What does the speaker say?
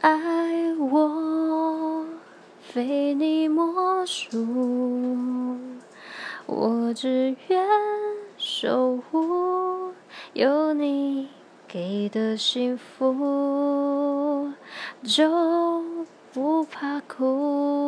爱我非你莫属我只愿守护有你给的幸福就不怕苦。